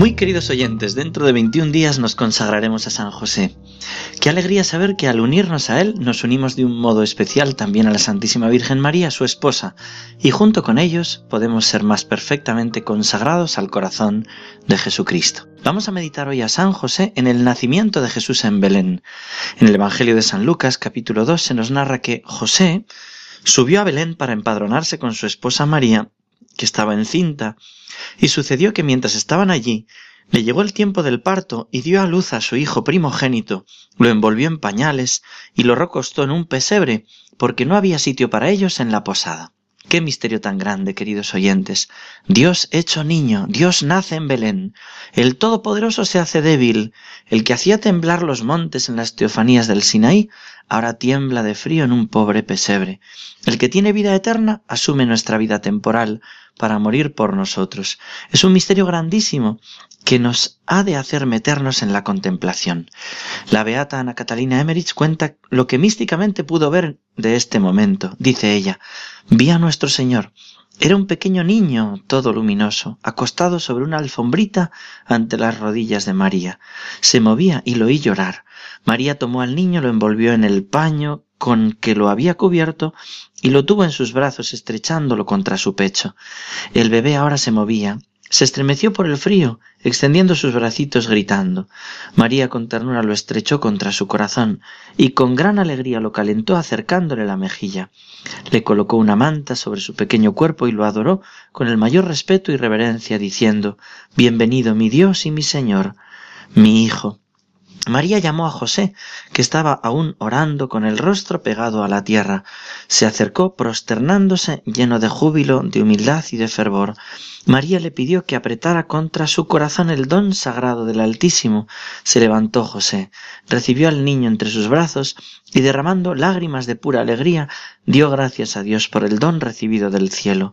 Muy queridos oyentes, dentro de 21 días nos consagraremos a San José. Qué alegría saber que al unirnos a Él nos unimos de un modo especial también a la Santísima Virgen María, su esposa, y junto con ellos podemos ser más perfectamente consagrados al corazón de Jesucristo. Vamos a meditar hoy a San José en el nacimiento de Jesús en Belén. En el Evangelio de San Lucas capítulo 2 se nos narra que José subió a Belén para empadronarse con su esposa María, que estaba encinta, y sucedió que mientras estaban allí, le llegó el tiempo del parto y dio a luz a su hijo primogénito, lo envolvió en pañales y lo recostó en un pesebre, porque no había sitio para ellos en la posada. Qué misterio tan grande, queridos oyentes. Dios hecho niño, Dios nace en Belén. El Todopoderoso se hace débil. El que hacía temblar los montes en las teofanías del Sinaí, ahora tiembla de frío en un pobre pesebre. El que tiene vida eterna asume nuestra vida temporal para morir por nosotros. Es un misterio grandísimo que nos ha de hacer meternos en la contemplación. La beata Ana Catalina Emmerich cuenta lo que místicamente pudo ver de este momento. Dice ella, vi a nuestro Señor. Era un pequeño niño, todo luminoso, acostado sobre una alfombrita ante las rodillas de María. Se movía y lo oí llorar. María tomó al niño, lo envolvió en el paño con que lo había cubierto y lo tuvo en sus brazos estrechándolo contra su pecho. El bebé ahora se movía, se estremeció por el frío, extendiendo sus bracitos gritando. María con ternura lo estrechó contra su corazón y con gran alegría lo calentó acercándole la mejilla. Le colocó una manta sobre su pequeño cuerpo y lo adoró con el mayor respeto y reverencia, diciendo Bienvenido mi Dios y mi Señor, mi Hijo. María llamó a José, que estaba aún orando con el rostro pegado a la tierra. Se acercó prosternándose, lleno de júbilo, de humildad y de fervor. María le pidió que apretara contra su corazón el don sagrado del Altísimo. Se levantó José, recibió al niño entre sus brazos y derramando lágrimas de pura alegría, dio gracias a Dios por el don recibido del cielo.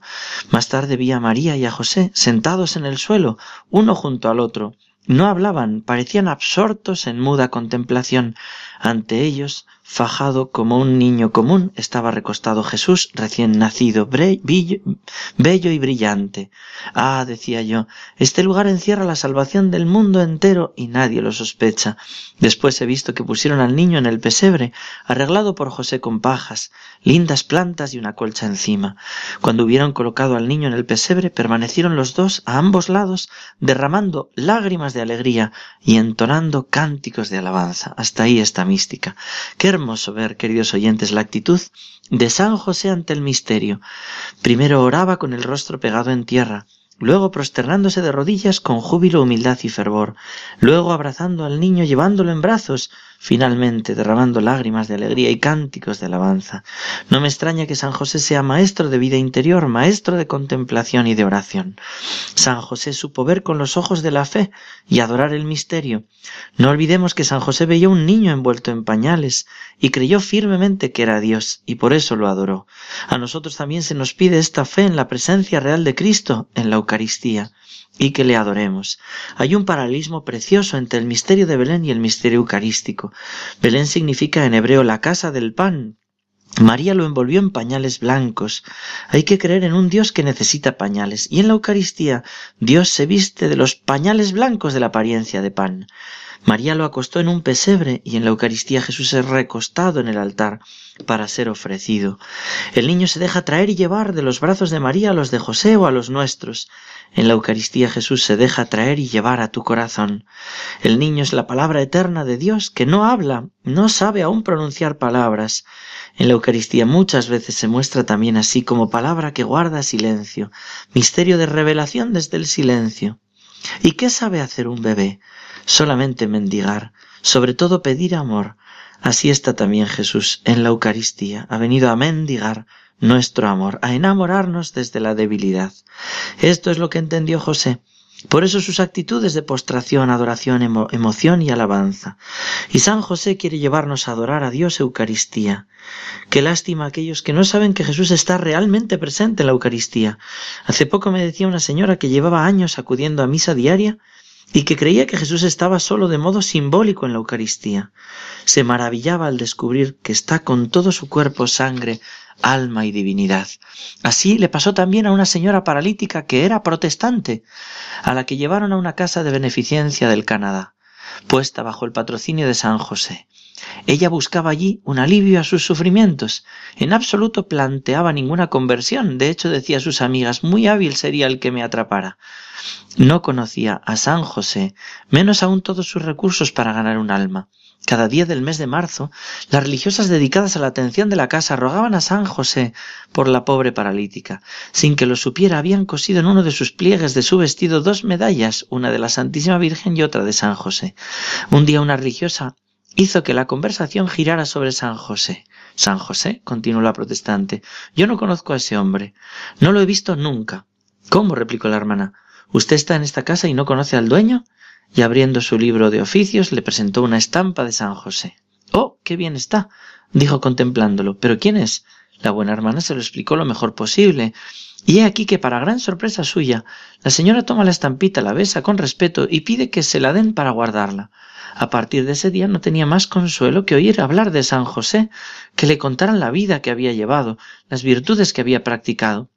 Más tarde vi a María y a José sentados en el suelo, uno junto al otro, no hablaban, parecían absortos en muda contemplación. Ante ellos, fajado como un niño común, estaba recostado Jesús recién nacido, bello y brillante. Ah, decía yo, este lugar encierra la salvación del mundo entero y nadie lo sospecha. Después he visto que pusieron al niño en el pesebre, arreglado por José con pajas, lindas plantas y una colcha encima. Cuando hubieron colocado al niño en el pesebre, permanecieron los dos a ambos lados, derramando lágrimas de alegría y entonando cánticos de alabanza. Hasta ahí está mística. Qué hermoso ver, queridos oyentes, la actitud de San José ante el misterio. Primero oraba con el rostro pegado en tierra, luego prosternándose de rodillas con júbilo, humildad y fervor, luego abrazando al niño llevándolo en brazos, finalmente derramando lágrimas de alegría y cánticos de alabanza. No me extraña que San José sea maestro de vida interior, maestro de contemplación y de oración. San José supo ver con los ojos de la fe y adorar el misterio. No olvidemos que San José veía un niño envuelto en pañales y creyó firmemente que era Dios y por eso lo adoró. A nosotros también se nos pide esta fe en la presencia real de Cristo en la Eucaristía y que le adoremos. Hay un paralelismo precioso entre el misterio de Belén y el misterio eucarístico. Belén significa en hebreo la casa del pan. María lo envolvió en pañales blancos. Hay que creer en un Dios que necesita pañales, y en la Eucaristía Dios se viste de los pañales blancos de la apariencia de pan. María lo acostó en un pesebre y en la Eucaristía Jesús es recostado en el altar para ser ofrecido. El niño se deja traer y llevar de los brazos de María a los de José o a los nuestros. En la Eucaristía Jesús se deja traer y llevar a tu corazón. El niño es la palabra eterna de Dios que no habla, no sabe aún pronunciar palabras. En la Eucaristía muchas veces se muestra también así como palabra que guarda silencio, misterio de revelación desde el silencio. ¿Y qué sabe hacer un bebé? Solamente mendigar, sobre todo pedir amor. Así está también Jesús en la Eucaristía, ha venido a mendigar nuestro amor, a enamorarnos desde la debilidad. Esto es lo que entendió José. Por eso sus actitudes de postración, adoración, emoción y alabanza. Y San José quiere llevarnos a adorar a Dios Eucaristía. Qué lástima aquellos que no saben que Jesús está realmente presente en la Eucaristía. Hace poco me decía una señora que llevaba años acudiendo a misa diaria y que creía que Jesús estaba solo de modo simbólico en la Eucaristía. Se maravillaba al descubrir que está con todo su cuerpo, sangre, alma y divinidad. Así le pasó también a una señora paralítica que era protestante, a la que llevaron a una casa de beneficencia del Canadá, puesta bajo el patrocinio de San José. Ella buscaba allí un alivio a sus sufrimientos. En absoluto planteaba ninguna conversión. De hecho, decía a sus amigas, muy hábil sería el que me atrapara. No conocía a San José, menos aún todos sus recursos para ganar un alma. Cada día del mes de marzo, las religiosas dedicadas a la atención de la casa rogaban a San José por la pobre paralítica. Sin que lo supiera, habían cosido en uno de sus pliegues de su vestido dos medallas, una de la Santísima Virgen y otra de San José. Un día una religiosa hizo que la conversación girara sobre San José. San José, continuó la protestante, yo no conozco a ese hombre. No lo he visto nunca. ¿Cómo? replicó la hermana. ¿Usted está en esta casa y no conoce al dueño? Y abriendo su libro de oficios le presentó una estampa de San José. Oh, qué bien está, dijo contemplándolo. ¿Pero quién es? La buena hermana se lo explicó lo mejor posible. Y he aquí que, para gran sorpresa suya, la señora toma la estampita, la besa con respeto y pide que se la den para guardarla. A partir de ese día no tenía más consuelo que oír hablar de San José, que le contaran la vida que había llevado, las virtudes que había practicado.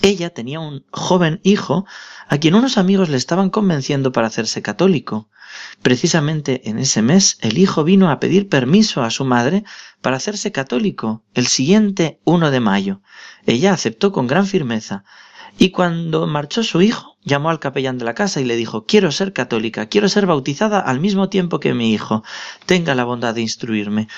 Ella tenía un joven hijo a quien unos amigos le estaban convenciendo para hacerse católico. Precisamente en ese mes el hijo vino a pedir permiso a su madre para hacerse católico el siguiente 1 de mayo. Ella aceptó con gran firmeza, y cuando marchó su hijo, llamó al capellán de la casa y le dijo Quiero ser católica, quiero ser bautizada al mismo tiempo que mi hijo. Tenga la bondad de instruirme.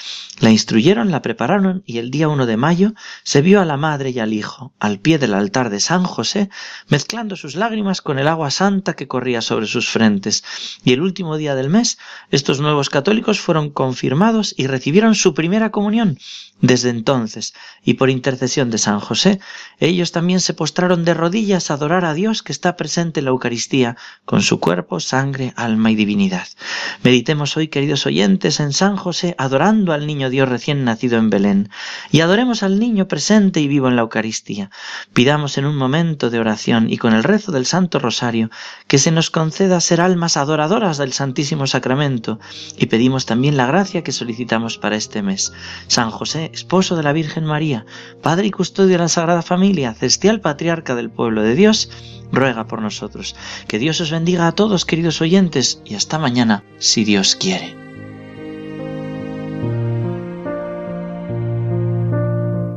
La instruyeron, la prepararon y el día 1 de mayo se vio a la madre y al hijo, al pie del altar de San José, mezclando sus lágrimas con el agua santa que corría sobre sus frentes. Y el último día del mes, estos nuevos católicos fueron confirmados y recibieron su primera comunión. Desde entonces, y por intercesión de San José, ellos también se postraron de rodillas a adorar a Dios que está presente la Eucaristía con su cuerpo, sangre, alma y divinidad. Meditemos hoy, queridos oyentes, en San José adorando al niño Dios recién nacido en Belén y adoremos al niño presente y vivo en la Eucaristía. Pidamos en un momento de oración y con el rezo del Santo Rosario que se nos conceda ser almas adoradoras del Santísimo Sacramento y pedimos también la gracia que solicitamos para este mes. San José, esposo de la Virgen María, Padre y custodio de la Sagrada Familia, celestial patriarca del pueblo de Dios, ruega por nosotros. Que Dios os bendiga a todos, queridos oyentes, y hasta mañana, si Dios quiere.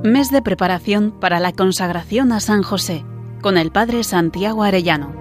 Mes de preparación para la consagración a San José, con el Padre Santiago Arellano.